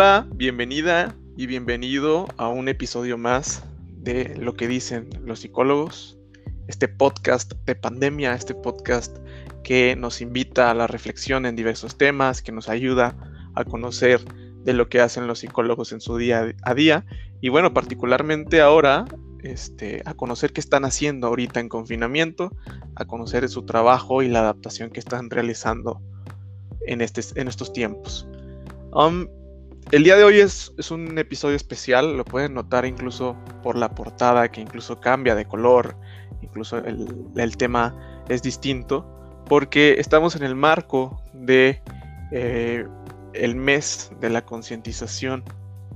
Hola, bienvenida y bienvenido a un episodio más de Lo que dicen los psicólogos, este podcast de pandemia, este podcast que nos invita a la reflexión en diversos temas, que nos ayuda a conocer de lo que hacen los psicólogos en su día a día y bueno, particularmente ahora este, a conocer qué están haciendo ahorita en confinamiento, a conocer su trabajo y la adaptación que están realizando en, este, en estos tiempos. Um, el día de hoy es, un episodio especial, lo pueden notar incluso por la portada que incluso cambia de color, incluso el, tema es distinto, porque estamos en el marco de eh, el mes de la concientización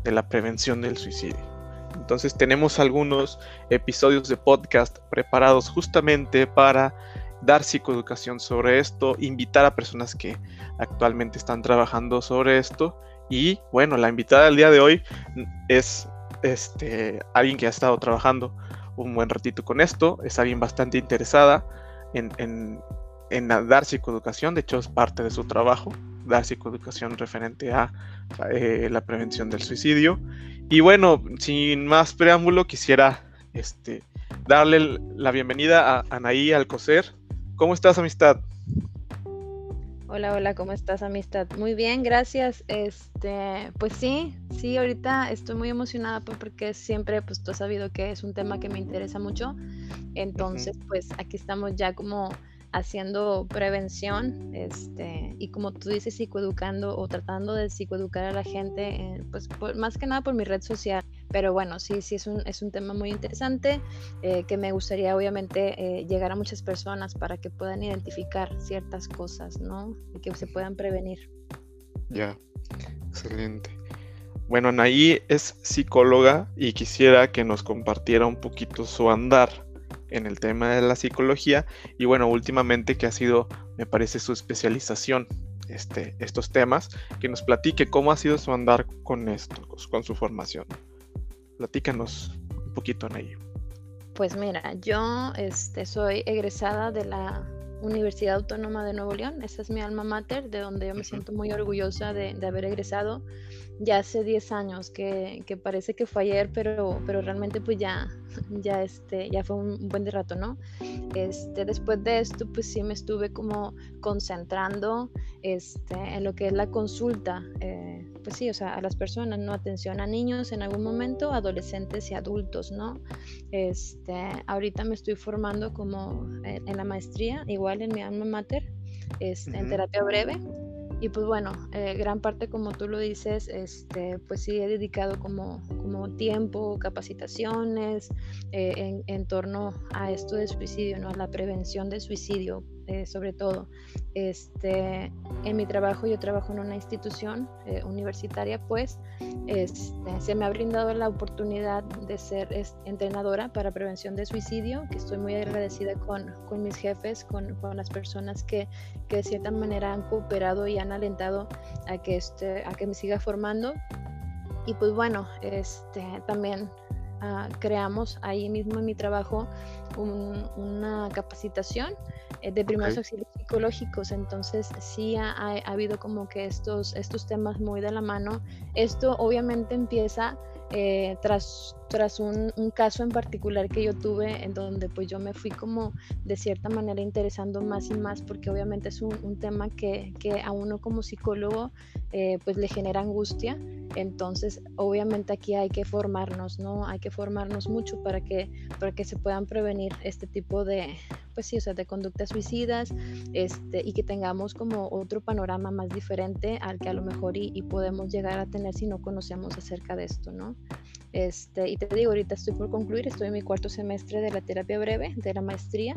de la prevención del suicidio. Entonces tenemos algunos episodios de podcast preparados justamente para dar psicoeducación sobre esto, invitar a personas que actualmente están trabajando sobre esto y bueno, la invitada del día de hoy es este, alguien que ha estado trabajando un buen ratito con esto, es alguien bastante interesada en, en, dar psicoeducación, de hecho es parte de su trabajo, dar psicoeducación referente a eh, la prevención del suicidio. Y bueno, sin más preámbulo, quisiera este, darle la bienvenida a Anaí Alcocer. ¿Cómo estás, amistad? Hola, hola, ¿cómo estás, amistad? Muy bien, gracias. Este, pues sí, sí, ahorita estoy muy emocionada pues, porque siempre, pues tú has sabido que es un tema que me interesa mucho. Entonces, pues aquí estamos ya como haciendo prevención, este, y como tú dices, psicoeducando o tratando de psicoeducar a la gente, eh, pues más que nada por mi red social. Pero bueno, sí, sí, es un, es un tema muy interesante eh, que me gustaría obviamente eh, llegar a muchas personas para que puedan identificar ciertas cosas, ¿no? Y que se puedan prevenir. Ya, excelente. Bueno, Anaí es psicóloga y quisiera que nos compartiera un poquito su andar en el tema de la psicología y bueno, últimamente que ha sido, me parece, su especialización, este, estos temas, que nos platique cómo ha sido su andar con esto, con su formación. Platícanos un poquito en ello. Pues mira, yo este, soy egresada de la Universidad Autónoma de Nuevo León, esa es mi alma mater, de donde yo me siento muy orgullosa de, de haber egresado. Ya hace 10 años, que, que, parece que fue ayer, pero, pero realmente pues ya, ya, este, ya fue un, buen de rato, ¿no? Este, después de esto pues sí me estuve como concentrando este, en lo que es la consulta, eh, pues sí, o sea, a las personas, ¿no? Atención a niños en algún momento, adolescentes y adultos, ¿no? Este, ahorita me estoy formando como en, la maestría, igual en mi alma mater, este, en terapia breve y pues bueno, eh, gran parte como tú lo dices, este, pues sí he dedicado como, como tiempo, capacitaciones eh, en, en, torno a esto de suicidio, ¿no? a la prevención de suicidio, eh, sobre todo. Este, en mi trabajo yo trabajo en una institución eh, universitaria, pues este, se me ha brindado la oportunidad de ser entrenadora para prevención de suicidio, que estoy muy agradecida con, con mis jefes, con, con, las personas que, que de cierta manera han cooperado y han alentado a que, este, a que me siga formando. Y pues bueno, este, también uh, creamos ahí mismo en mi trabajo un, una capacitación eh, de primeros auxilios psicológicos. Entonces sí ha, habido como que estos, estos temas muy de la mano. Esto obviamente empieza eh, tras, tras un, caso en particular que yo tuve en donde pues yo me fui como de cierta manera interesando más y más porque obviamente es un, tema que, que, a uno como psicólogo eh, pues le genera angustia. Entonces obviamente aquí hay que formarnos no hay que formarnos mucho para que para que se puedan prevenir este tipo de pues sí o sea de conductas suicidas este y que tengamos como otro panorama más diferente al que a lo mejor y, y podemos llegar a tener si no conocemos acerca de esto no este, y te digo, ahorita estoy por concluir, estoy en mi cuarto semestre de la terapia breve, de la maestría,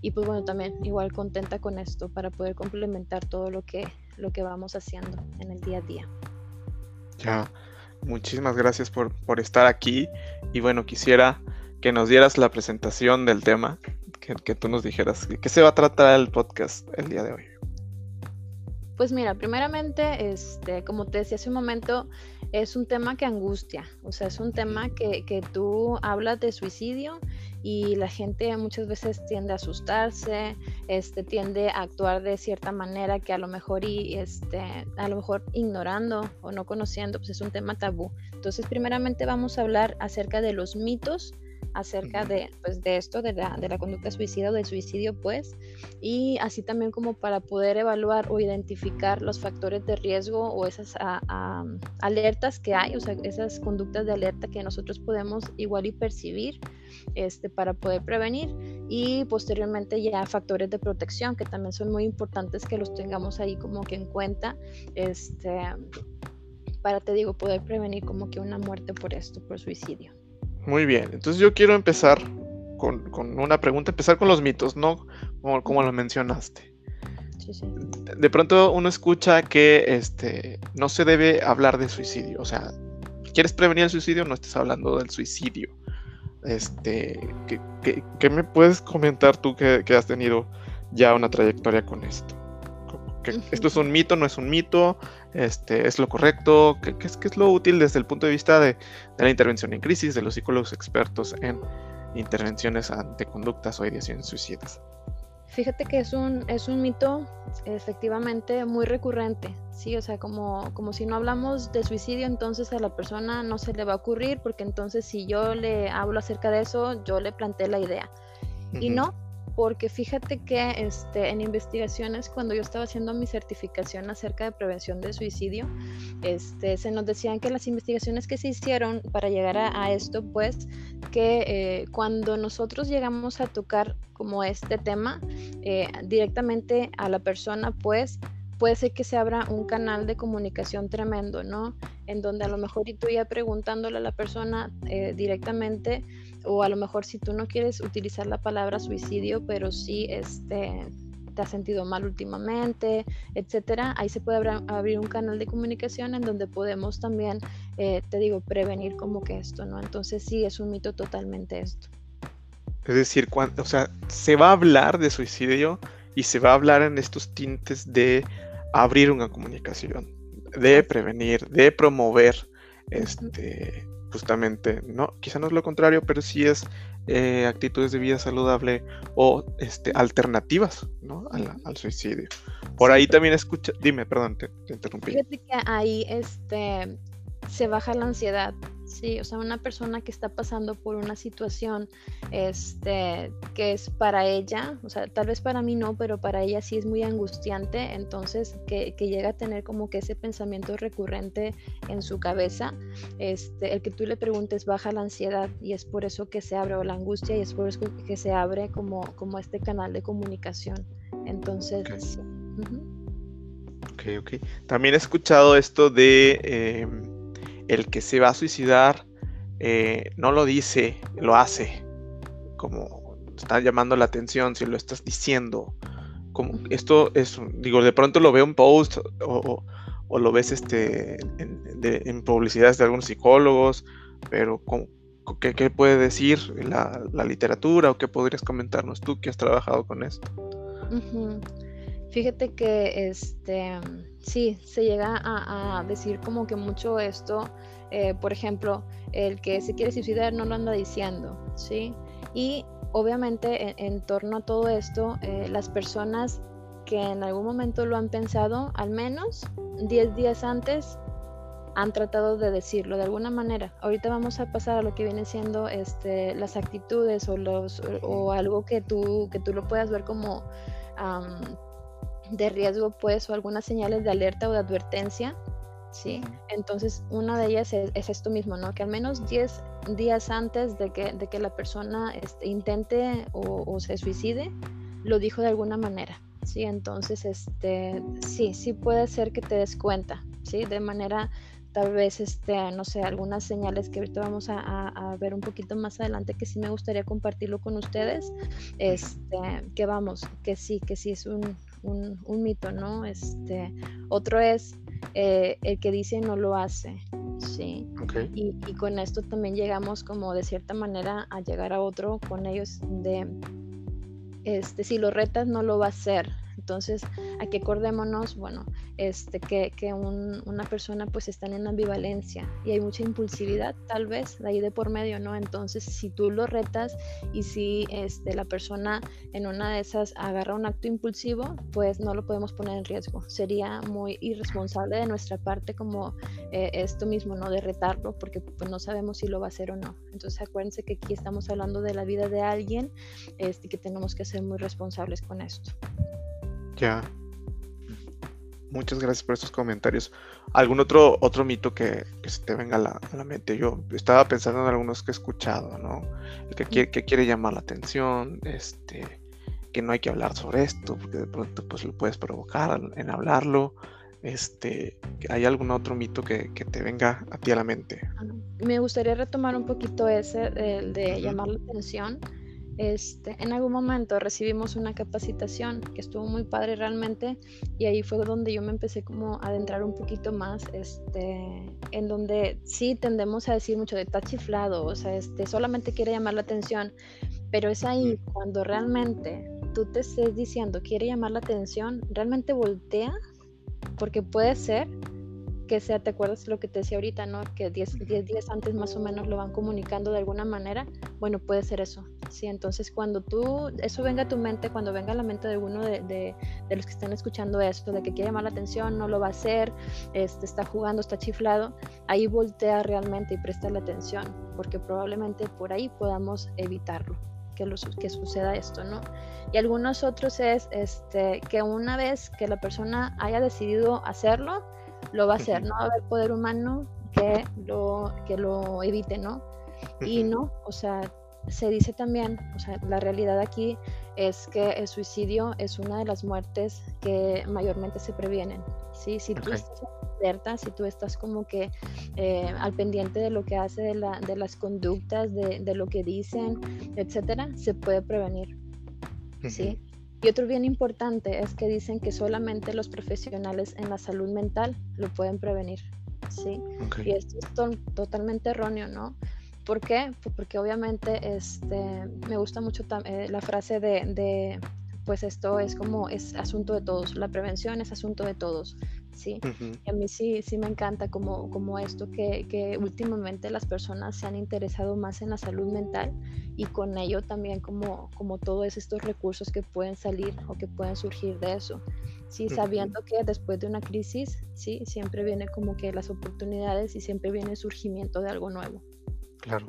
y pues bueno, también igual contenta con esto para poder complementar todo lo que, lo que vamos haciendo en el día a día. Ya, muchísimas gracias por, por estar aquí y bueno, quisiera que nos dieras la presentación del tema, que, que tú nos dijeras, ¿qué se va a tratar el podcast el día de hoy? Pues mira, primeramente, este, como te decía hace un momento, es un tema que angustia, o sea, es un tema que, que tú hablas de suicidio y la gente muchas veces tiende a asustarse, este, tiende a actuar de cierta manera que a lo mejor y este, a lo mejor ignorando o no conociendo, pues es un tema tabú. Entonces, primeramente vamos a hablar acerca de los mitos acerca de, pues, de esto, de la, de la conducta suicida o del suicidio, pues, y así también como para poder evaluar o identificar los factores de riesgo o esas alertas que hay, o sea, esas conductas de alerta que nosotros podemos igual y percibir este, para poder prevenir y posteriormente ya factores de protección que también son muy importantes que los tengamos ahí como que en cuenta este, para, te digo, poder prevenir como que una muerte por esto, por suicidio. Muy bien, entonces yo quiero empezar con, una pregunta, empezar con los mitos, ¿no? Como, como lo mencionaste. Sí, sí. De pronto uno escucha que este, no se debe hablar de suicidio, o sea, ¿quieres prevenir el suicidio? No estés hablando del suicidio. Este, ¿qué, me puedes comentar tú que, que, has tenido ya una trayectoria con esto? ¿Esto es un mito, no es un mito? Este, ¿Es lo correcto? ¿Qué, es, es, lo útil desde el punto de vista de, la intervención en crisis, de los psicólogos expertos en intervenciones ante conductas o ideaciones suicidas? Fíjate que es un, es un mito efectivamente muy recurrente, ¿sí? O sea, como, como si no hablamos de suicidio, entonces a la persona no se le va a ocurrir, porque entonces si yo le hablo acerca de eso, yo le planteé la idea. Y no, porque fíjate que este, en investigaciones, cuando yo estaba haciendo mi certificación acerca de prevención del suicidio, este, se nos decían que las investigaciones que se hicieron para llegar a, esto, pues que eh, cuando nosotros llegamos a tocar como este tema eh, directamente a la persona, pues puede ser que se abra un canal de comunicación tremendo, ¿no? En donde a lo mejor y tú ya preguntándole a la persona eh, directamente, o a lo mejor si tú no quieres utilizar la palabra suicidio, pero sí este, te has sentido mal últimamente, etcétera, ahí se puede abrir un canal de comunicación en donde podemos también, eh, te digo, prevenir como que esto, ¿no? Entonces sí, es un mito totalmente esto. Es decir, cuando, o sea, se va a hablar de suicidio y se va a hablar en estos tintes de abrir una comunicación, de prevenir, de promover este, justamente, no, quizá no es lo contrario, pero sí es eh, actitudes de vida saludable o este, alternativas ¿no? al, suicidio. Por ahí también escucha, dime, perdón, te, te interrumpí. Fíjate que ahí este, se baja la ansiedad, Sí, o sea, una persona que está pasando por una situación este, que es para ella, o sea, tal vez para mí no, pero para ella sí es muy angustiante, entonces que, llega a tener como que ese pensamiento recurrente en su cabeza, este, el que tú le preguntes baja la ansiedad y es por eso que se abre, o la angustia y es por eso que se abre como, como este canal de comunicación. Entonces, okay. ok, ok. También he escuchado esto de... Em, el que se va a suicidar eh, no lo dice, lo hace. Como está llamando la atención si lo estás diciendo. Como esto es, digo, de pronto lo veo en post o, lo ves este, en, publicidades de algunos psicólogos, pero ¿qué, puede decir la, literatura o qué podrías comentarnos tú que has trabajado con esto? Fíjate que este sí, se llega a, decir como que mucho esto, eh, por ejemplo, el que se quiere suicidar no lo anda diciendo, ¿sí? Y obviamente en, torno a todo esto, eh, las personas que en algún momento lo han pensado, al menos 10 días antes, han tratado de decirlo de alguna manera. Ahorita vamos a pasar a lo que viene siendo este, las actitudes o, los, o, algo que tú, que tú lo puedas ver como de riesgo, pues, o algunas señales de alerta o de advertencia, ¿sí? Entonces, una de ellas es, esto mismo, ¿no? Que al menos 10 días antes de que, de que la persona este, intente o, se suicide, lo dijo de alguna manera, ¿sí? Entonces, este, sí, sí puede ser que te des cuenta, ¿sí? De manera tal vez, este, no sé, algunas señales que ahorita vamos a, a, ver un poquito más adelante que sí me gustaría compartirlo con ustedes, este, que vamos, que sí, que sí es un, un, mito, ¿no? Este, otro es eh, el que dice no lo hace, ¿sí? Y, con esto también llegamos como de cierta manera a llegar a otro con ellos de, este, si lo retas no lo va a hacer, Entonces, aquí acordémonos, bueno, este, que, que una persona pues está en una ambivalencia y hay mucha impulsividad tal vez de ahí de por medio, ¿no? Entonces, si tú lo retas y si este, la persona en una de esas agarra un acto impulsivo, pues no lo podemos poner en riesgo. Sería muy irresponsable de nuestra parte como eh, esto mismo, ¿no? De retarlo porque pues no sabemos si lo va a hacer o no. Entonces, acuérdense que aquí estamos hablando de la vida de alguien este, que tenemos que ser muy responsables con esto. Ya. Muchas gracias por estos comentarios. ¿Algún otro, otro mito que, se te venga a la, mente? Yo estaba pensando en algunos que he escuchado, ¿no? El que quiere, que quiere llamar la atención, este, que no hay que hablar sobre esto, porque de pronto pues lo puedes provocar en hablarlo. Este, ¿Hay algún otro mito que, te venga a ti a la mente? Me gustaría retomar un poquito ese, el de llamar la atención este, en algún momento recibimos una capacitación que estuvo muy padre realmente y ahí fue donde yo me empecé como a adentrar un poquito más, este, en donde sí tendemos a decir mucho de está chiflado, o sea, este, solamente quiere llamar la atención, pero es ahí cuando realmente tú te estés diciendo quiere llamar la atención, realmente voltea, porque puede ser que sea, ¿te acuerdas lo que te decía ahorita, no? Que 10 días antes más o menos lo van comunicando de alguna manera. Bueno, puede ser eso. Sí, entonces cuando tú, eso venga a tu mente, cuando venga a la mente de alguno de, de, los que están escuchando esto, de que quiere llamar la atención, no lo va a hacer, este, está jugando, está chiflado, ahí voltea realmente y presta la atención, porque probablemente por ahí podamos evitarlo. Que, lo, que suceda esto, ¿no? Y algunos otros es este, que una vez que la persona haya decidido hacerlo, lo va a hacer, no va a haber poder humano que lo, que lo evite, ¿no? Y no, o sea, se dice también, o sea, la realidad aquí es que el suicidio es una de las muertes que mayormente se previenen, ¿sí? Si tú estás alerta, si tú estás como que eh, al pendiente de lo que hace, de, la, de las conductas, de, de, lo que dicen, etcétera, se puede prevenir, ¿sí? Y otro bien importante es que dicen que solamente los profesionales en la salud mental lo pueden prevenir, ¿sí? Y esto es totalmente erróneo, ¿no? ¿Por qué? Pues porque obviamente este, me gusta mucho eh, la frase de, pues esto es como, es asunto de todos, la prevención es asunto de todos, ¿sí? Y a mí sí, sí me encanta como, como esto que, que, últimamente las personas se han interesado más en la salud mental y con ello también como, como todos estos recursos que pueden salir o que pueden surgir de eso. Sí, sabiendo que después de una crisis, sí, siempre viene como que las oportunidades y siempre viene el surgimiento de algo nuevo. Claro.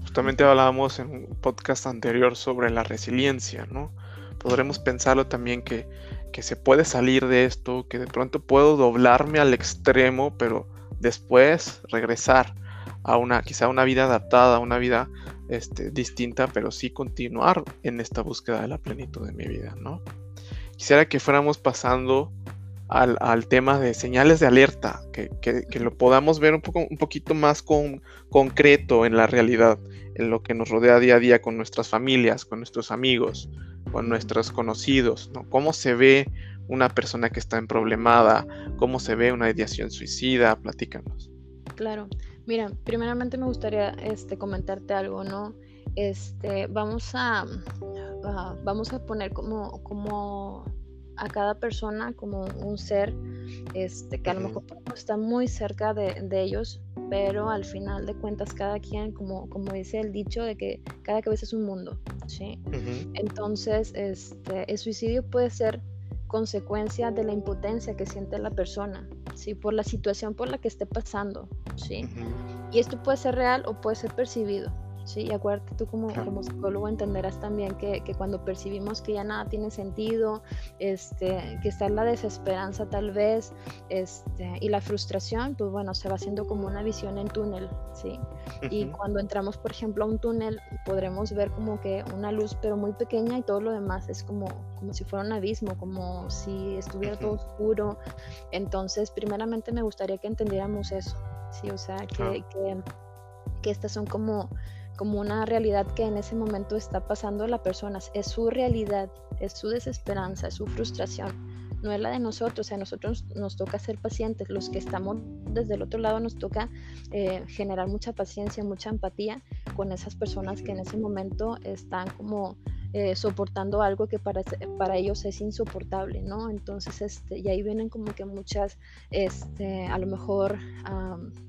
Justamente hablábamos en un podcast anterior sobre la resiliencia, ¿no? Podremos pensarlo también que que se puede salir de esto, que de pronto puedo doblarme al extremo, pero después regresar a una, quizá una vida adaptada, una vida este, distinta, pero sí continuar en esta búsqueda de la plenitud de mi vida, ¿no? Quisiera que fuéramos pasando al, tema de señales de alerta, que, lo podamos ver un, poco, un poquito más con, concreto en la realidad, en lo que nos rodea día a día con nuestras familias, con nuestros amigos, con nuestros conocidos, ¿no? Cómo se ve una persona que está en problemada, cómo se ve una ideación suicida, platícanos. Claro, mira, primeramente me gustaría este, comentarte algo, ¿no? Este, vamos a, vamos a poner como, como a cada persona como un ser este, que a lo mejor está muy cerca de, ellos, pero al final de cuentas cada quien, como, como dice el dicho, de que cada cabeza es un mundo, ¿sí? Entonces, este, el suicidio puede ser consecuencia de la impotencia que siente la persona, ¿sí? Por la situación por la que esté pasando, ¿sí? Y esto puede ser real o puede ser percibido, Sí, y acuérdate tú como, como psicólogo entenderás también que, que, cuando percibimos que ya nada tiene sentido, este, que está la desesperanza tal vez, este, y la frustración, pues bueno, se va haciendo como una visión en túnel, ¿sí? Y cuando entramos, por ejemplo, a un túnel, podremos ver como que una luz, pero muy pequeña y todo lo demás es como, como si fuera un abismo, como si estuviera todo oscuro. Entonces, primeramente me gustaría que entendiéramos eso, ¿sí? O sea, que, que, que estas son como como una realidad que en ese momento está pasando a la persona. Es su realidad, es su desesperanza, es su frustración, no es la de nosotros. A nosotros nos toca ser pacientes. Los que estamos desde el otro lado nos toca eh, generar mucha paciencia, mucha empatía con esas personas que en ese momento están como eh, soportando algo que para, para ellos es insoportable, ¿no? Entonces, este, y ahí vienen como que muchas, este, a lo mejor,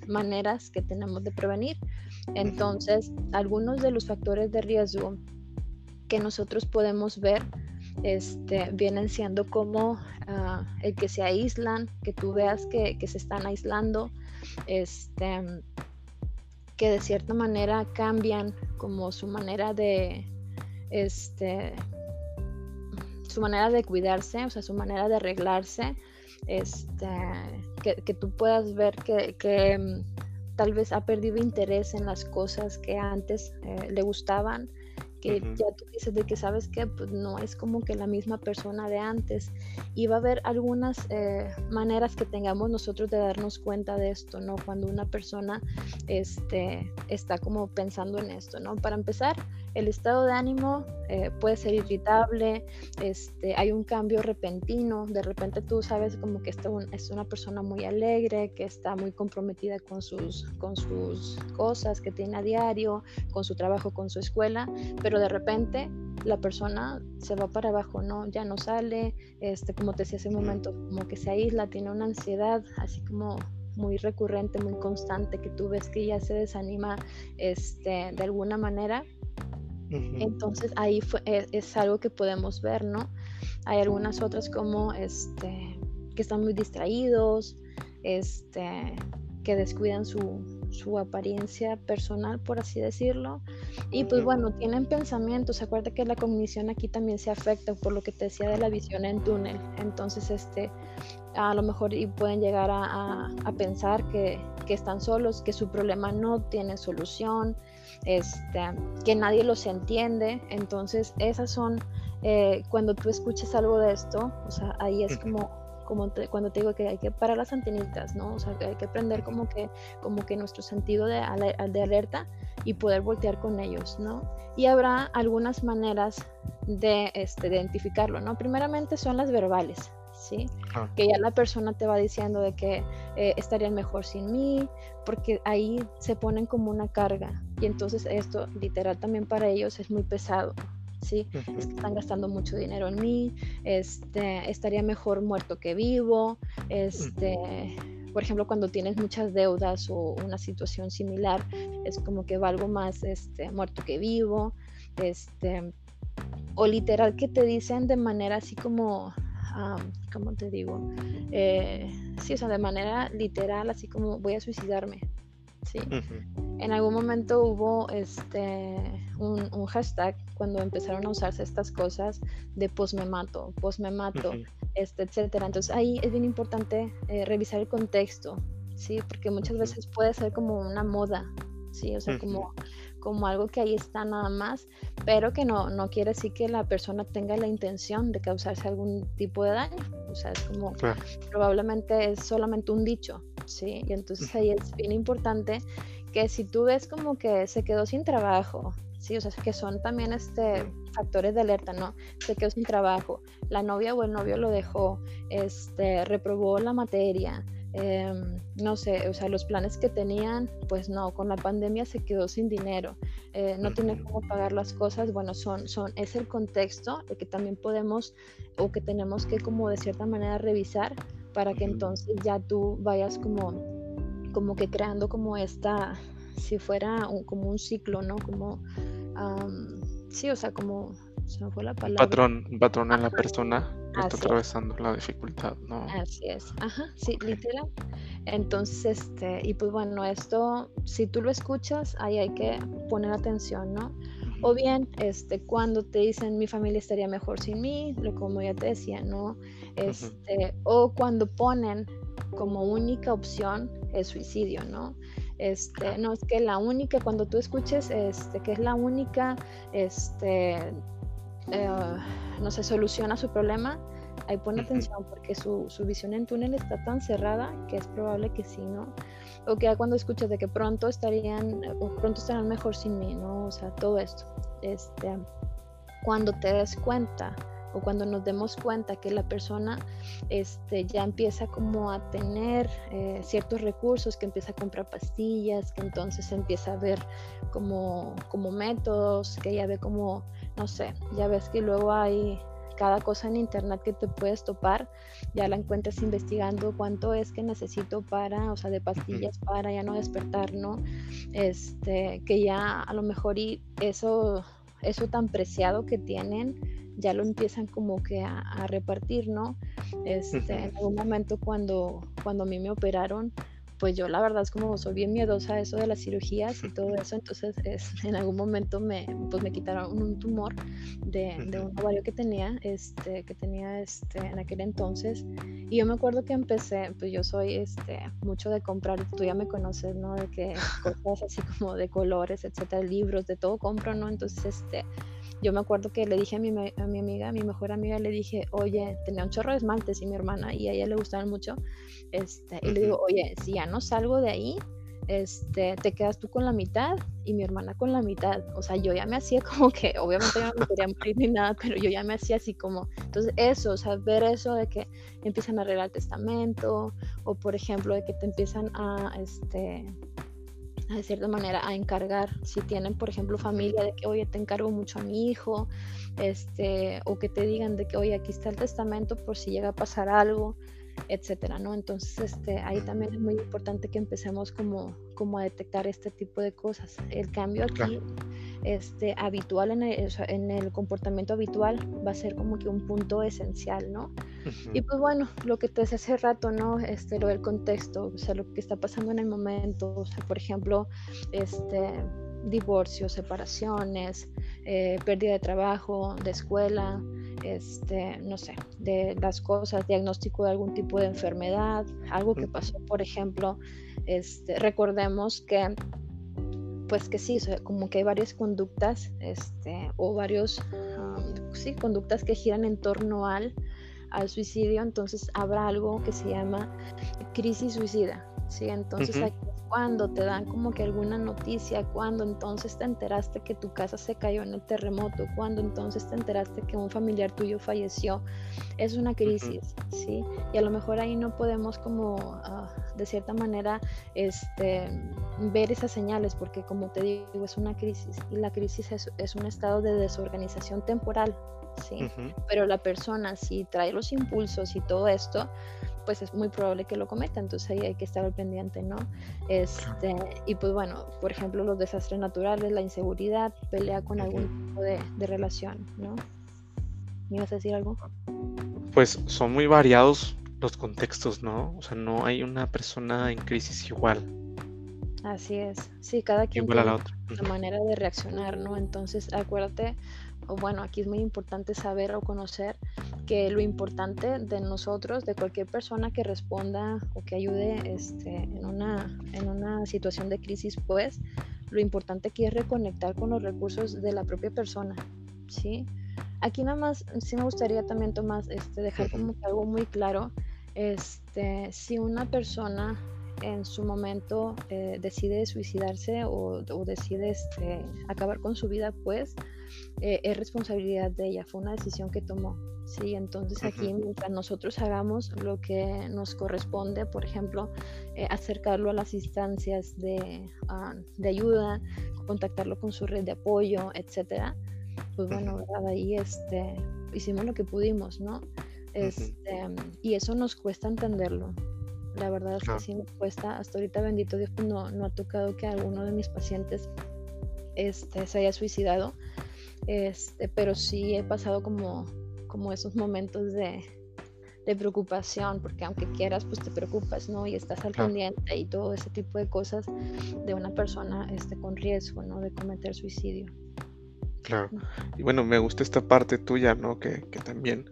maneras que tenemos de prevenir. Entonces, algunos de los factores de riesgo que nosotros podemos ver este, vienen siendo como ah, el que se aíslan, que tú veas que, se están aislando, este, que de cierta manera cambian como su manera de, este, su manera de cuidarse, o sea, su manera de arreglarse, este, que, tú puedas ver que, tal vez ha perdido interés en las cosas que antes eh, le gustaban, que ya tú dices de que sabes que pues no es como que la misma persona de antes y va a haber algunas eh, maneras que tengamos nosotros de darnos cuenta de esto, ¿no? Cuando una persona este, está como pensando en esto, ¿no? Para empezar, el estado de ánimo eh, puede ser irritable, este, hay un cambio repentino, de repente tú sabes como que esta es una persona muy alegre, que está muy comprometida con sus, con sus cosas que tiene a diario, con su trabajo, con su escuela, pero de repente la persona se va para abajo, ¿no? Ya no sale, este, como te decía hace un momento, como que se aísla, tiene una ansiedad, así como muy recurrente, muy constante, que tú ves que ya se desanima este, de alguna manera entonces ahí e, es, algo que podemos ver, ¿no? Hay algunas otras como este, que están muy distraídos, este, que descuidan su, su apariencia personal, por así decirlo. Y pues bueno, tienen pensamientos. Acuérdate que la cognición aquí también se afecta por lo que te decía de la visión en túnel. Entonces, este, a lo mejor y pueden llegar a, a, pensar que, que, están solos, que su problema no tiene solución, este, que nadie los entiende. Entonces, esas son, eh, cuando tú escuches algo de esto, o sea, ahí es como, como cuando te digo que hay que parar las antenitas, ¿no? O sea, que hay que aprender como que, como que nuestro sentido de, de alerta y poder voltear con ellos, ¿no? Y habrá algunas maneras de este, identificarlo, ¿no? Primeramente son las verbales, ¿sí? Ah. Que ya la persona te va diciendo de que eh, estarían mejor sin mí, porque ahí se ponen como una carga. Y entonces esto literal también para ellos es muy pesado. ¿sí? Es que están gastando mucho dinero en mí, este, estaría mejor muerto que vivo, este, por ejemplo, cuando tienes muchas deudas o una situación similar, es como que valgo más este, muerto que vivo, este, o literal que te dicen de manera así como, ¿cómo te digo? Eh, sí, o sea, de manera literal, así como voy a suicidarme. Sí. En algún momento hubo este un, hashtag cuando empezaron a usarse estas cosas de post me mato, post me mato, este, etcétera. Entonces ahí es bien importante eh, revisar el contexto, sí, porque muchas veces puede ser como una moda, sí, o sea, como como algo que ahí está nada más, pero que no, no quiere decir que la persona tenga la intención de causarse algún tipo de daño. O sea, es como probablemente es solamente un dicho, ¿sí? Y entonces ahí es bien importante que si tú ves como que se quedó sin trabajo, sí, o sea, que son también este factores de alerta, ¿no? Se quedó sin trabajo, la novia o el novio lo dejó, este, reprobó la materia, Em, no sé, o sea, los planes que tenían, pues no, con la pandemia se quedó sin dinero, eh, no tiene cómo pagar las cosas, bueno, son, son, es el contexto que también podemos o que tenemos que como de cierta manera revisar para que entonces ya tú vayas como, como que creando como esta, si fuera como un ciclo, ¿no? Como, sí, o sea, como se fue la palabra. Un patrón, un patrón en la persona que está atravesando la dificultad, ¿no? Así es, ajá, sí, literal. Entonces, este, y pues bueno, esto, si tú lo escuchas, ahí hay que poner atención, ¿no? O bien, este, cuando te dicen mi familia estaría mejor sin mí, lo como ya te decía, ¿no? Este, o cuando ponen como única opción el suicidio, ¿no? Este, no es que la única, cuando tú escuches este, que es la única este, eh, no se soluciona su problema, ahí pone atención porque su, su, visión en túnel está tan cerrada que es probable que sí, ¿no? O que cuando escuchas de que pronto estarían, o pronto estarán mejor sin mí, ¿no? O sea, todo esto. Este, cuando te des cuenta o cuando nos demos cuenta que la persona este, ya empieza como a tener eh, ciertos recursos, que empieza a comprar pastillas, que entonces empieza a ver como, como métodos, que ya ve como, no sé, ya ves que luego hay cada cosa en internet que te puedes topar, ya la encuentras investigando cuánto es que necesito para, o sea, de pastillas para ya no despertar, ¿no? Este, que ya a lo mejor y eso, eso tan preciado que tienen, ya lo empiezan como que a, repartir, ¿no? Este, En algún momento cuando, cuando a mí me operaron, pues yo la verdad es como soy bien miedosa a eso de las cirugías y todo eso, entonces es, en algún momento me, pues me quitaron un tumor de, un ovario que tenía, este, que tenía este, en aquel entonces, y yo me acuerdo que empecé, pues yo soy este, mucho de comprar, tú ya me conoces, ¿no? De que cosas así como de colores, etcétera, libros, de todo compro, ¿no? Entonces, este yo me acuerdo que le dije a mi, a mi amiga, a mi mejor amiga, le dije, oye, tenía un chorro de esmaltes y mi hermana, y a ella le gustaban mucho, este, y le digo, oye, si ya no salgo de ahí, este, te quedas tú con la mitad y mi hermana con la mitad. O sea, yo ya me hacía como que, obviamente yo no me quería morir ni nada, pero yo ya me hacía así como, entonces eso, o sea, ver eso de que empiezan a arreglar el testamento, o por ejemplo, de que te empiezan a, este, de cierta manera a encargar, si tienen por ejemplo familia, de que oye, te encargo mucho a mi hijo, este, o que te digan de que oye, aquí está el testamento por si llega a pasar algo, etcétera, ¿no? Entonces, este, ahí también es muy importante que empecemos como, como a detectar este tipo de cosas. El cambio aquí este, habitual en el, en el, comportamiento habitual va a ser como que un punto esencial, ¿no? Y pues bueno, lo que te decía hace rato, ¿no? Este, lo del contexto, o sea, lo que está pasando en el momento, o sea, por ejemplo, este, divorcios, separaciones, eh, pérdida de trabajo, de escuela, este, no sé, de las cosas, diagnóstico de algún tipo de enfermedad, algo que pasó, por ejemplo, este, recordemos que pues que sí, como que hay varias conductas, este, o varios, sí, conductas que giran en torno al, al suicidio, entonces habrá algo que se llama crisis suicida, sí, entonces cuando te dan como que alguna noticia, cuando entonces te enteraste que tu casa se cayó en el terremoto, cuando entonces te enteraste que un familiar tuyo falleció, es una crisis, ¿sí? Y a lo mejor ahí no podemos como, ah, de cierta manera, este, ver esas señales, porque como te digo, es una crisis, y la crisis es, es un estado de desorganización temporal, ¿sí? Pero la persona, si trae los impulsos y todo esto, pues es muy probable que lo cometa, entonces ahí hay que estar al pendiente, ¿no? Este, y pues bueno, por ejemplo, los desastres naturales, la inseguridad, pelea con algún tipo de, relación, ¿no? ¿Me ibas a decir algo? Pues son muy variados los contextos, ¿no? O sea, no hay una persona en crisis igual. Así es, sí, cada quien tiene la manera de reaccionar, ¿no? Entonces, acuérdate, o bueno, aquí es muy importante saber o conocer que lo importante de nosotros, de cualquier persona que responda o que ayude este, en, una, en una situación de crisis, pues lo importante aquí es reconectar con los recursos de la propia persona, ¿sí? Aquí nada más sí me gustaría también, Tomás, este, dejar como que algo muy claro, este, si una persona en su momento eh, decide suicidarse o, decide este, acabar con su vida, pues eh, es responsabilidad de ella, fue una decisión que tomó. Sí, entonces aquí mientras nosotros hagamos lo que nos corresponde, por ejemplo, eh, acercarlo a las instancias de, ah, de, ayuda, contactarlo con su red de apoyo, etcétera, pues bueno, ahí este, hicimos lo que pudimos, ¿no? Este, y eso nos cuesta entenderlo. La verdad es que ah. sí me cuesta. Hasta ahorita, bendito Dios, pues no, no ha tocado que alguno de mis pacientes este, se haya suicidado. Este, pero sí he pasado como, como esos momentos de, de preocupación, porque aunque quieras, pues te preocupas, ¿no? Y estás al pendiente y todo ese tipo de cosas de una persona este, con riesgo, ¿no? De cometer suicidio. Claro. Y bueno, me gusta esta parte tuya, ¿no? Que, que también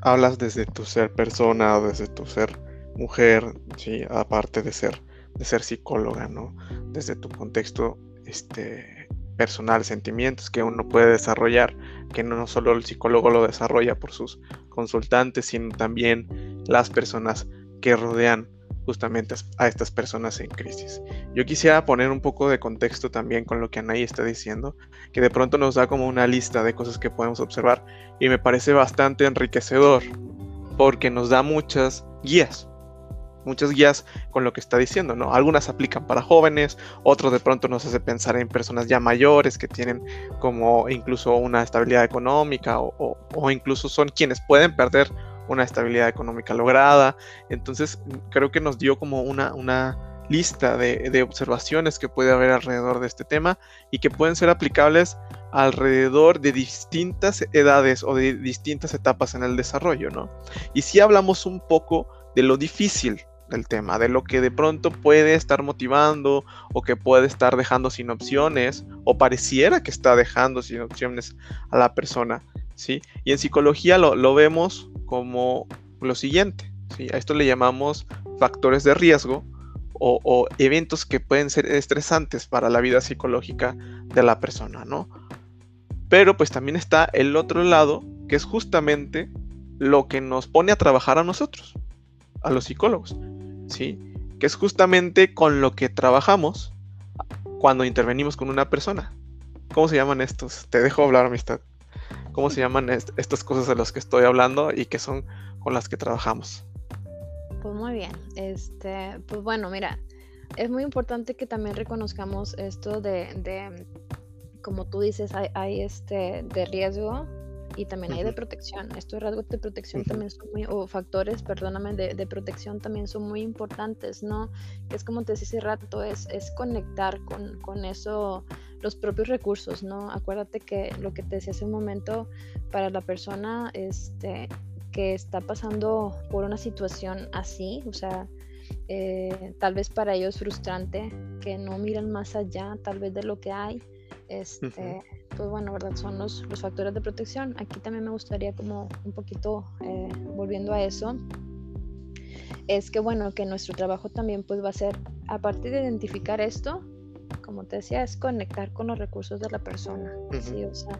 hablas desde tu ser persona, desde tu ser mujer, sí, aparte de ser, de ser psicóloga, ¿no? Desde tu contexto este, personal, sentimientos que uno puede desarrollar, que no solo el psicólogo lo desarrolla por sus consultantes, sino también las personas que rodean justamente a estas personas en crisis. Yo quisiera poner un poco de contexto también con lo que Anaí está diciendo, que de pronto nos da como una lista de cosas que podemos observar y me parece bastante enriquecedor porque nos da muchas guías, muchas guías con lo que está diciendo, ¿no? Algunas aplican para jóvenes, otros de pronto nos hace pensar en personas ya mayores que tienen como incluso una estabilidad económica o, o incluso son quienes pueden perder una estabilidad económica lograda. Entonces, creo que nos dio como una, una lista de, observaciones que puede haber alrededor de este tema y que pueden ser aplicables alrededor de distintas edades o de distintas etapas en el desarrollo, ¿no? Y si hablamos un poco de lo difícil del tema, de lo que de pronto puede estar motivando o que puede estar dejando sin opciones o pareciera que está dejando sin opciones a la persona, ¿sí? Y en psicología lo, vemos como lo siguiente. ¿sí? A esto le llamamos factores de riesgo o, eventos que pueden ser estresantes para la vida psicológica de la persona, ¿no? Pero pues también está el otro lado, que es justamente lo que nos pone a trabajar a nosotros, a los psicólogos, ¿sí? Que es justamente con lo que trabajamos cuando intervenimos con una persona. ¿Cómo se llaman estos? Te dejo hablar, amistad cómo se llaman estas cosas de las que estoy hablando y que son con las que trabajamos. Pues muy bien, este, pues bueno, mira, es muy importante que también reconozcamos esto de, como tú dices, hay, este de riesgo y también hay de protección. Estos rasgos de protección también son muy, o factores, perdóname, de, protección también son muy importantes, ¿no? Es como te decía hace rato, es, es conectar con, con eso los propios recursos, ¿no? Acuérdate que lo que te decía hace un momento, para la persona este, que está pasando por una situación así, o sea, eh, tal vez para ellos frustrante, que no miran más allá, tal vez de lo que hay, este, pues bueno, ¿verdad? Son los, los, factores de protección. Aquí también me gustaría como un poquito, eh, volviendo a eso, es que bueno, que nuestro trabajo también pues va a ser, aparte de identificar esto, como te decía, es conectar con los recursos de la persona. ¿sí? O sea,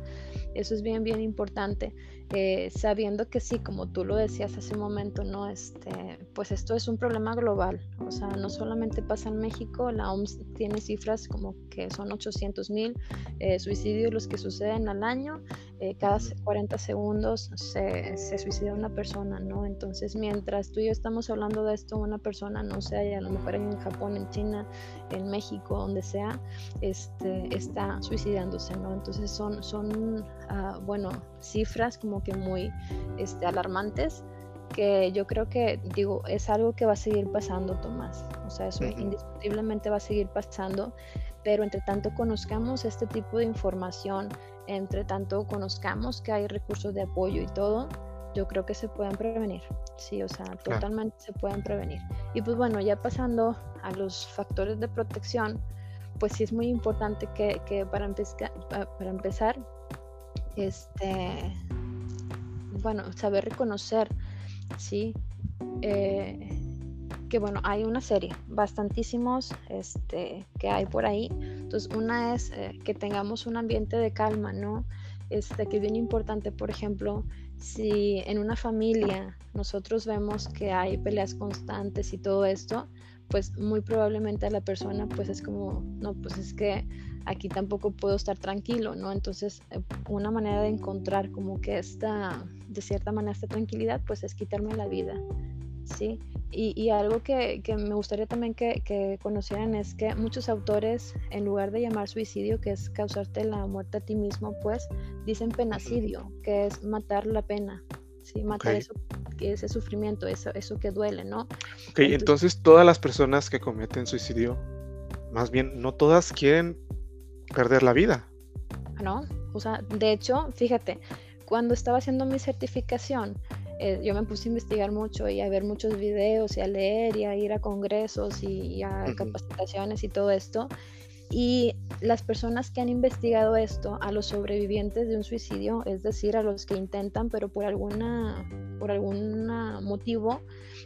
eso es bien, bien importante. Eh, sabiendo que sí, como tú lo decías hace un momento, ¿no? Este, pues esto es un problema global. O sea, no solamente pasa en México, la OMS tiene cifras como que son 800 mil eh, suicidios los que suceden al año. Eh, cada 40 segundos se, se, suicida una persona, ¿no? Entonces, mientras tú y yo estamos hablando de esto, una persona, no sé, a lo mejor en Japón, en China, en México, donde sea, este, está suicidándose, ¿no? Entonces son, son ah, bueno, cifras como que muy este, alarmantes que yo creo que, digo, es algo que va a seguir pasando, Tomás. O sea, eso indiscutiblemente va a seguir pasando, pero entre tanto conozcamos este tipo de información, entre tanto conozcamos que hay recursos de apoyo y todo, yo creo que se pueden prevenir. Sí, o sea, totalmente se pueden prevenir. Y pues bueno, ya pasando a los factores de protección, pues sí es muy importante que, que para, para empezar, este, bueno, saber reconocer, ¿sí? Eh, que bueno, hay una serie, bastantísimos este, que hay por ahí. Entonces, una es eh, que tengamos un ambiente de calma, ¿no? Este, que es bien importante, por ejemplo, si en una familia nosotros vemos que hay peleas constantes y todo esto, pues muy probablemente la persona pues es como, no, pues es que aquí tampoco puedo estar tranquilo, ¿no? Entonces, eh, una manera de encontrar como que esta, de cierta manera, esta tranquilidad, pues es quitarme la vida, ¿sí? Y, algo que, me gustaría también que, conocieran es que muchos autores, en lugar de llamar suicidio, que es causarte la muerte a ti mismo, pues dicen penacidio, que es matar la pena, ¿sí? Matar eso ese sufrimiento, eso, eso que duele, ¿no? Ok, entonces, todas las personas que cometen suicidio, más bien, no todas quieren perder la vida. No, o sea, de hecho, fíjate, cuando estaba haciendo mi certificación, eh, yo me puse a investigar mucho y a ver muchos videos y a leer y a ir a congresos y, a capacitaciones y todo esto. Y las personas que han investigado esto, a los sobrevivientes de un suicidio, es decir, a los que intentan, pero por alguna, por algún motivo,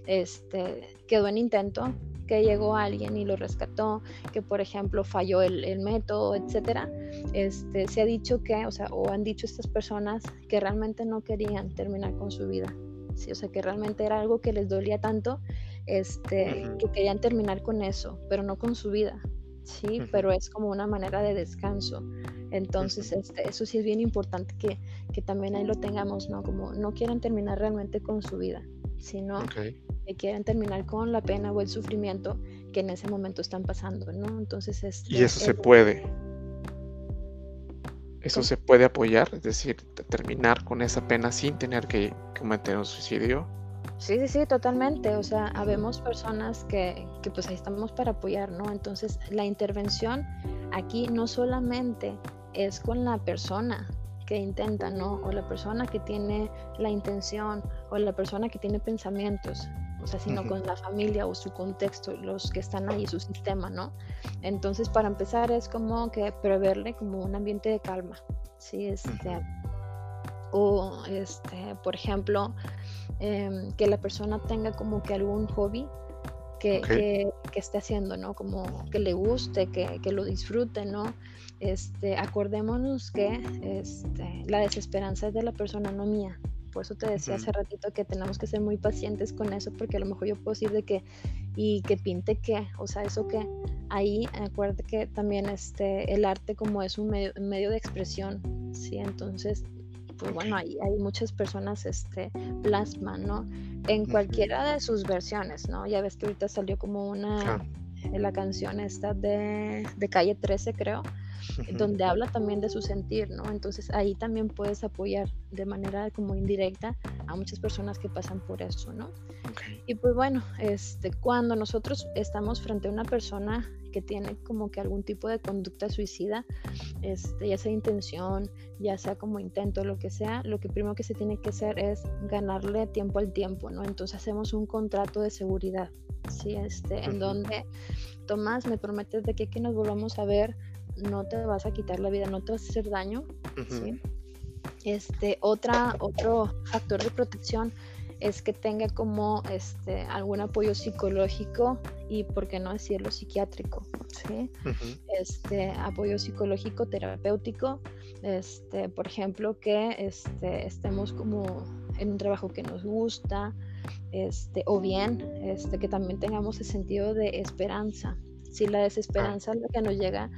este, quedó en intento, que llegó alguien y lo rescató, que por ejemplo falló el, método, etcétera, este, se ha dicho que, o sea, o han dicho estas personas que realmente no querían terminar con su vida, ¿sí? o sea, que realmente era algo que les dolía tanto este, que querían terminar con eso, pero no con su vida, ¿sí? Pero es como una manera de descanso. Entonces, este, eso sí es bien importante que, que, también ahí lo tengamos, ¿no? Como no quieren terminar realmente con su vida, sino que quieren terminar con la pena o el sufrimiento que en ese momento están pasando, ¿no? Entonces, este, y eso se puede. Eso se puede apoyar, es decir, terminar con esa pena sin tener que cometer un suicidio. Sí, sí, sí, totalmente. O sea, habemos personas que, que pues ahí estamos para apoyar, ¿no? Entonces, la intervención aquí no solamente es con la persona que intenta, ¿no? O la persona que tiene la intención, o la persona que tiene pensamientos, o sea, sino con la familia o su contexto, los que están ahí, su sistema, ¿no? Entonces, para empezar, es como que preverle como un ambiente de calma, ¿sí? Este, o, este, por ejemplo, em, que la persona tenga como que algún hobby que, que, esté haciendo, ¿no? Como que le guste, que, que lo disfrute, ¿no? Este, acordémonos que este, la desesperanza es de la persona, no mía. Por eso te decía hace ratito que tenemos que ser muy pacientes con eso, porque a lo mejor yo puedo decir de que, y que pinte qué, o sea, eso que ahí, acuérdate que también este, el arte como es un medio, medio de expresión, ¿sí? Entonces, pues bueno, ahí hay muchas personas este, plasman, ¿no? En cualquiera de sus versiones, ¿no? Ya ves que ahorita salió como una, la canción esta de, de Calle 13, creo, donde habla también de su sentir, ¿no? Entonces ahí también puedes apoyar de manera como indirecta a muchas personas que pasan por eso, ¿no? Y pues bueno, este, cuando nosotros estamos frente a una persona que tiene como que algún tipo de conducta suicida, este, ya sea intención, ya sea como intento, lo que sea, lo que primero que se tiene que hacer es ganarle tiempo al tiempo, ¿no? Entonces hacemos un contrato de seguridad, ¿sí? Este, en donde, Tomás, me prometes de que, que nos volvamos a ver no te vas a quitar la vida, no te vas a hacer daño. Este, otra, otro factor de protección es que tenga como este, algún apoyo psicológico y, por qué no decirlo, psiquiátrico. este, apoyo psicológico, terapéutico, este, por ejemplo, que este, estemos como en un trabajo que nos gusta, este, o bien este, que también tengamos el sentido de esperanza. Si la desesperanza es lo que nos llega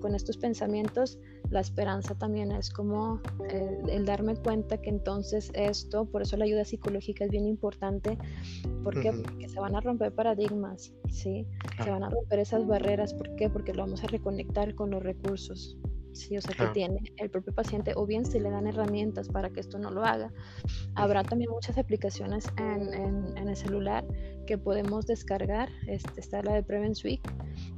con estos pensamientos, la esperanza también es como eh, el darme cuenta que entonces esto, por eso la ayuda psicológica es bien importante, ¿por qué? Porque se van a romper paradigmas, ¿sí? Se van a romper esas barreras, ¿por qué? Porque lo vamos a reconectar con los recursos, ¿sí? O sea, que tiene el propio paciente, o bien se le dan herramientas para que esto no lo haga. Habrá también muchas aplicaciones en, en, el celular que podemos descargar, este, está la de Prevent Week,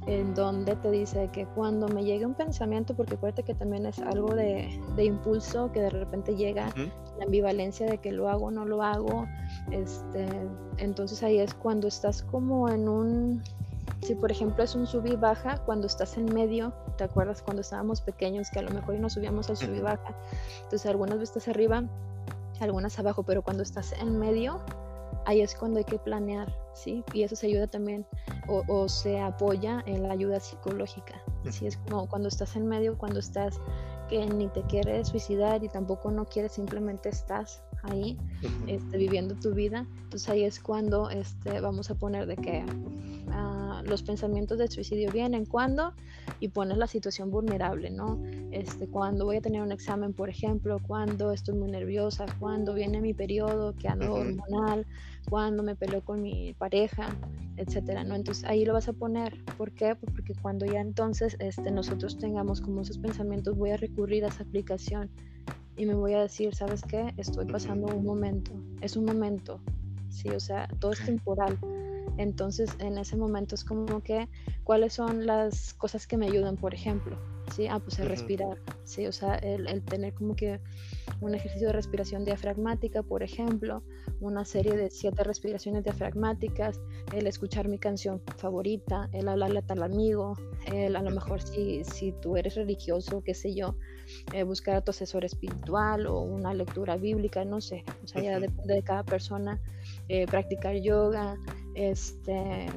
en donde te dice que cuando me llegue un pensamiento, porque acuérdate que también es algo de, de impulso, que de repente llega la ambivalencia de que lo hago o no lo hago, este, entonces ahí es cuando estás como en un si por ejemplo es un sub y baja, cuando estás en medio, ¿te acuerdas cuando estábamos pequeños que a lo mejor nos subíamos al sub y baja? Entonces algunas veces arriba, algunas abajo, pero cuando estás en medio, ahí es cuando hay que planear, ¿sí? Y eso se ayuda también o, se apoya en la ayuda psicológica. ¿sí? Es como cuando estás en medio, cuando estás que ni te quieres suicidar y tampoco no quieres, simplemente estás ahí este, viviendo tu vida. Entonces ahí es cuando este, vamos a poner de que los pensamientos de suicidio vienen cuando y pones la situación vulnerable, ¿no? Este, cuando voy a tener un examen, por ejemplo, cuando estoy muy nerviosa, cuando viene mi periodo, que ando hormonal, cuando me peleo con mi pareja, etcétera, ¿no? Entonces ahí lo vas a poner. ¿Por qué? Pues porque cuando ya entonces este, nosotros tengamos como esos pensamientos, voy a recurrir a esa aplicación y me voy a decir, ¿sabes qué? Estoy pasando un momento, es un momento, sí, o sea, todo es temporal entonces, en ese momento es como que, ¿cuáles son las cosas que me ayudan, por ejemplo? ¿Sí? Ah, pues el respirar, ¿sí? O sea, el, tener como que un ejercicio de respiración diafragmática, por ejemplo, una serie de siete respiraciones diafragmáticas, el escuchar mi canción favorita, el hablarle a tal amigo, el a lo mejor si, si tú eres religioso, qué sé yo, eh, buscar a tu asesor espiritual o una lectura bíblica, no sé, o sea, ya depende de cada persona, eh, practicar yoga, este,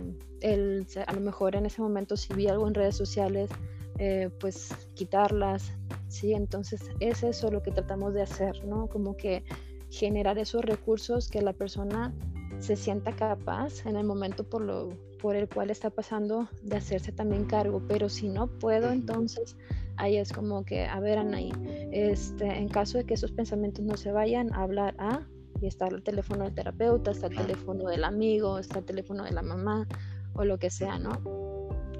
el, a lo mejor en ese momento si vi algo en redes sociales, eh, pues quitarlas, ¿sí? Entonces es eso lo que tratamos de hacer, ¿no? Como que generar esos recursos que la persona se sienta capaz en el momento por, lo, por el cual está pasando de hacerse también cargo, pero si no puedo, entonces ahí es como que, a ver, Anaí, este, en caso de que esos pensamientos no se vayan, a hablar a, y está el teléfono del terapeuta, está el teléfono del amigo, está el teléfono de la mamá o lo que sea, ¿no?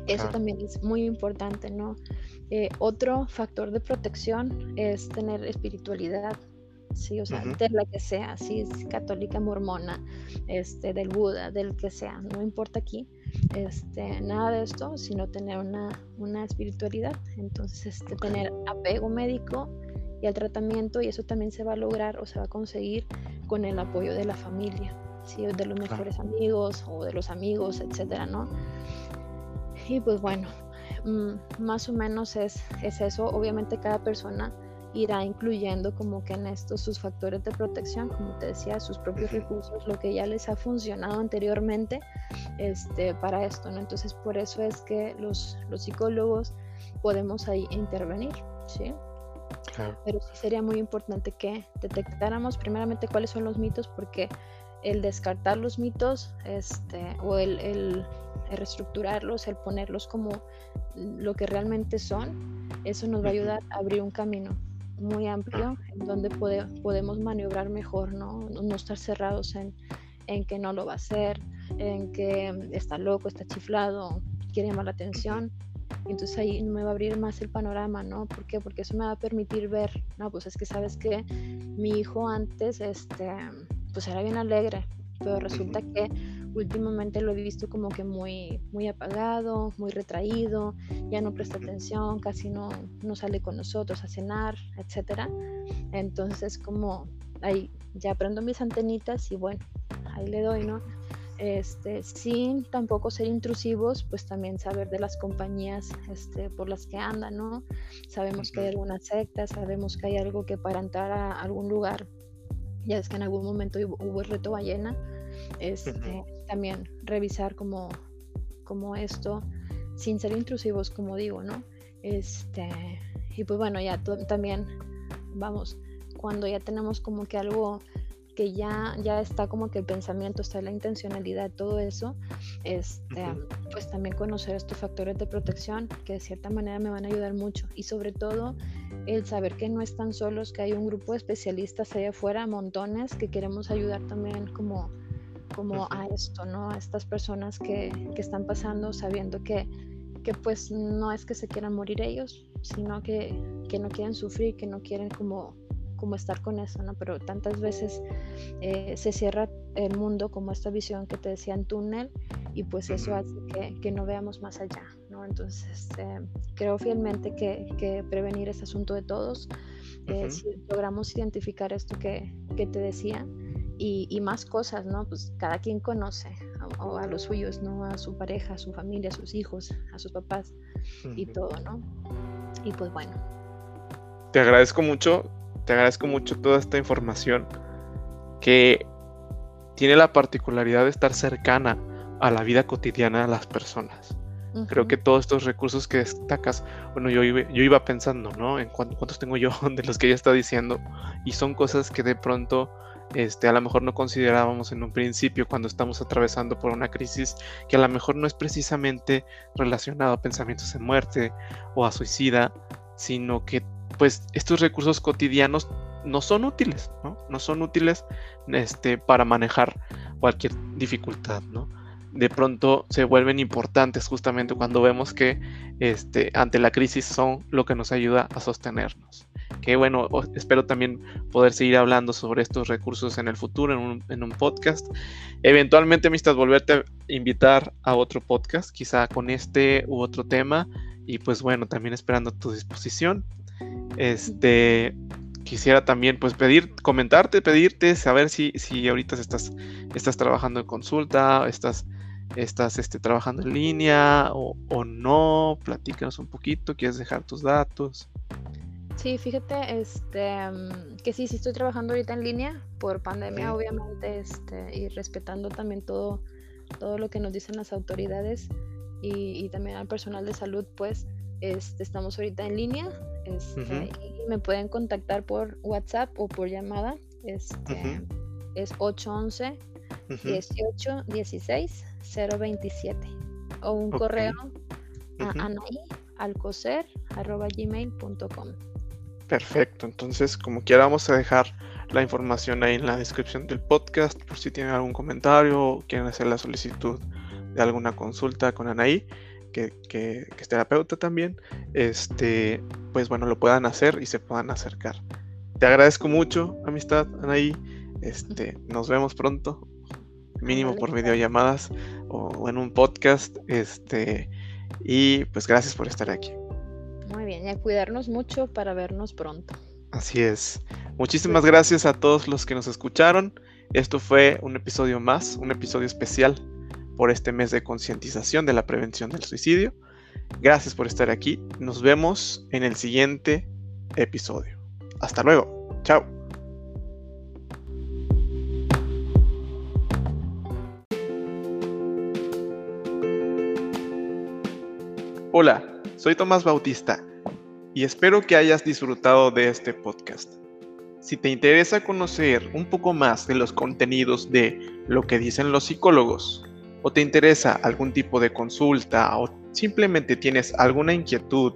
Eso también es muy importante, ¿no? Eh, otro factor de protección es tener espiritualidad, sí, o sea, de la que sea, si es católica, mormona, este, del Buda, del que sea, no importa aquí, este, nada de esto, sino tener una, una espiritualidad, entonces este, tener apego médico y al tratamiento y eso también se va a lograr o se va a conseguir con el apoyo de la familia, ¿sí? de los mejores amigos o de los amigos, etcétera, ¿no? Y pues bueno, mm, más o menos es, es eso, obviamente cada persona irá incluyendo como que en esto sus factores de protección, como te decía, sus propios recursos, lo que ya les ha funcionado anteriormente este, para esto, ¿no? Entonces por eso es que los, los psicólogos podemos ahí intervenir, ¿sí? Pero sí sería muy importante que detectáramos primeramente cuáles son los mitos, porque el descartar los mitos este, o el, el, reestructurarlos, el ponerlos como lo que realmente son, eso nos va a ayudar a abrir un camino muy amplio en donde podemos maniobrar mejor, ¿no? no estar cerrados en, en, que no lo va a hacer, en que está loco, está chiflado, quiere llamar la atención. Entonces ahí me va a abrir más el panorama, ¿no? ¿Por qué? Porque eso me va a permitir ver, no, pues es que sabes que mi hijo antes, este, pues era bien alegre, pero resulta que últimamente lo he visto como que muy, muy apagado, muy retraído, ya no presta atención, casi no, no sale con nosotros a cenar, etcétera. Entonces como ahí ya prendo mis antenitas y bueno, ahí le doy, ¿no? Este, sin tampoco ser intrusivos, pues también saber de las compañías este, por las que andan, ¿no? Sabemos que hay alguna secta, sabemos que hay algo que para entrar a algún lugar, ya es que en algún momento hubo, el reto ballena, este, también revisar como, como esto, sin ser intrusivos, como digo, ¿no? Este, y pues bueno, ya también, vamos, cuando ya tenemos como que algo que ya, ya está como que el pensamiento, está la intencionalidad, todo eso, este, pues también conocer estos factores de protección que de cierta manera me van a ayudar mucho y sobre todo el saber que no están solos, que hay un grupo de especialistas allá afuera, montones, que queremos ayudar también como como a esto, ¿no? A estas personas que, que están pasando sabiendo que, que, pues no es que se quieran morir ellos, sino que, que no quieren sufrir, que no quieren como, como estar con eso, ¿no? Pero tantas veces eh, se cierra el mundo como esta visión que te decía en túnel y pues eso hace que, que no veamos más allá, ¿no? Entonces eh, creo fielmente que, que, prevenir es asunto de todos. Eh, si logramos identificar esto que, que te decía, y, más cosas, ¿no? Pues cada quien conoce a, a, los suyos, ¿no? A su pareja, a su familia, a sus hijos, a sus papás y todo, ¿no? Y pues bueno. Te agradezco mucho, te agradezco mucho toda esta información que tiene la particularidad de estar cercana a la vida cotidiana de las personas. Creo que todos estos recursos que destacas, bueno, yo, yo iba pensando, ¿no? En cuántos tengo yo de los que ella está diciendo, y son cosas que de pronto este, a lo mejor no considerábamos en un principio cuando estamos atravesando por una crisis que a lo mejor no es precisamente relacionado a pensamientos en muerte o a suicida, sino que pues estos recursos cotidianos no son útiles, ¿no? No son útiles este, para manejar cualquier dificultad, ¿no? De pronto se vuelven importantes justamente cuando vemos que este, ante la crisis son lo que nos ayuda a sostenernos que bueno, espero también poder seguir hablando sobre estos recursos en el futuro, en un, podcast. Eventualmente, amistad, volverte a invitar a otro podcast, quizá con este u otro tema. Y pues bueno, también esperando tu disposición. Este, quisiera también pues pedir, comentarte, pedirte, saber si, si ahorita estás, estás trabajando en consulta, estás, estás este, trabajando en línea o, o no, platícanos un poquito, quieres dejar tus datos. Sí, fíjate, este, mm, que sí, sí estoy trabajando ahorita en línea por pandemia, obviamente, este, y respetando también todo, todo lo que nos dicen las autoridades y, también al personal de salud, pues, este, estamos ahorita en línea, este, y me pueden contactar por WhatsApp o por llamada, este, es 811 18 16 027 o un correo a anaí alcocer arroba gmail.com. Perfecto, entonces como quiera vamos a dejar la información ahí en la descripción del podcast por si tienen algún comentario o quieren hacer la solicitud de alguna consulta con Anaí, que, que, es terapeuta también, este, pues bueno, lo puedan hacer y se puedan acercar. Te agradezco mucho, amistad, Anaí. Este, nos vemos pronto, mínimo por videollamadas o, en un podcast. Este, y pues gracias por estar aquí. Muy bien, y a cuidarnos mucho para vernos pronto. Así es. Muchísimas gracias a todos los que nos escucharon. Esto fue un episodio más, un episodio especial por este mes de concientización de la prevención del suicidio. Gracias por estar aquí. Nos vemos en el siguiente episodio. Hasta luego. Chao. Hola, soy Tomás Bautista y espero que hayas disfrutado de este podcast. Si te interesa conocer un poco más de los contenidos de lo que dicen los psicólogos, o te interesa algún tipo de consulta, o simplemente tienes alguna inquietud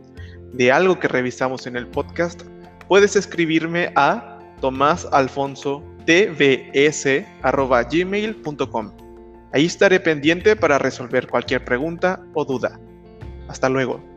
de algo que revisamos en el podcast, puedes escribirme a tomasalfonso.tvs.gmail.com. Ahí estaré pendiente para resolver cualquier pregunta o duda. Hasta luego.